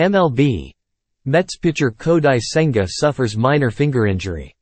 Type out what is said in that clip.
MLB. Mets pitcher Kodai Senga suffers minor finger injury.